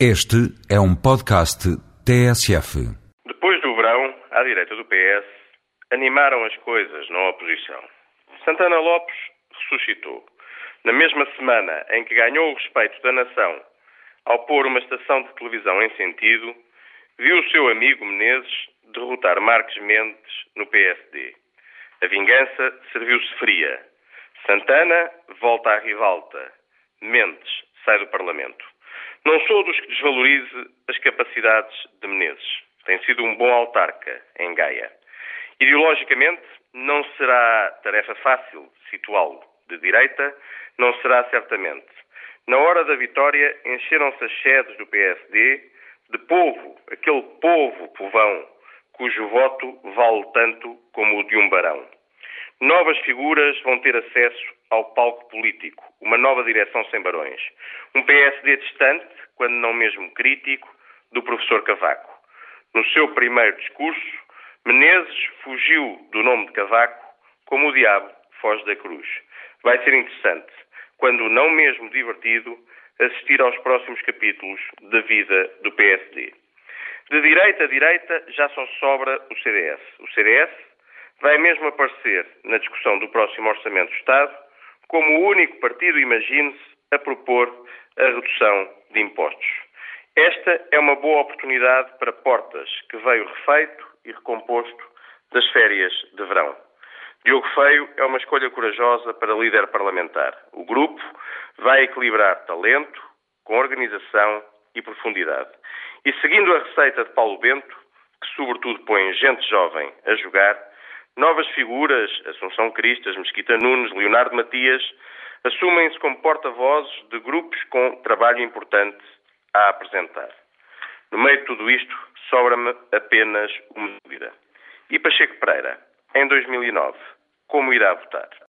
Este é um podcast TSF. Depois do verão, à direita do PS, animaram as coisas na oposição. Santana Lopes ressuscitou. Na mesma semana em que ganhou o respeito da nação ao pôr uma estação de televisão em sentido, viu o seu amigo Menezes derrotar Marques Mendes no PSD. A vingança serviu-se fria. Santana volta à rivalta. Mendes sai do Parlamento. Não sou dos que desvalorize as capacidades de Menezes. Tem sido um bom autarca em Gaia. Ideologicamente, não será tarefa fácil situá-lo. De direita, não será certamente. Na hora da vitória, encheram-se as sedes do PSD de povo, aquele povo povão, cujo voto vale tanto como o de um barão. Novas figuras vão ter acesso ao palco político, uma nova direção sem barões. Um PSD distante, quando não mesmo crítico, do professor Cavaco. No seu primeiro discurso, Menezes fugiu do nome de Cavaco como o diabo foge da cruz. Vai ser interessante, quando não mesmo divertido, assistir aos próximos capítulos da vida do PSD. De direita a direita já só sobra o CDS. O CDS vai mesmo aparecer na discussão do próximo Orçamento do Estado como o único partido, imagine-se, a propor a redução de impostos. Esta é uma boa oportunidade para Portas, que veio refeito e recomposto das férias de verão. Diogo Feio é uma escolha corajosa para líder parlamentar. O grupo vai equilibrar talento com organização e profundidade. E seguindo a receita de Paulo Bento, que sobretudo põe gente jovem a jogar, novas figuras, Assunção Cristas, Mesquita Nunes, Leonardo Matias, assumem-se como porta-vozes de grupos com trabalho importante a apresentar. No meio de tudo isto, sobra-me apenas uma dúvida. E Pacheco Pereira, em 2009, como irá votar?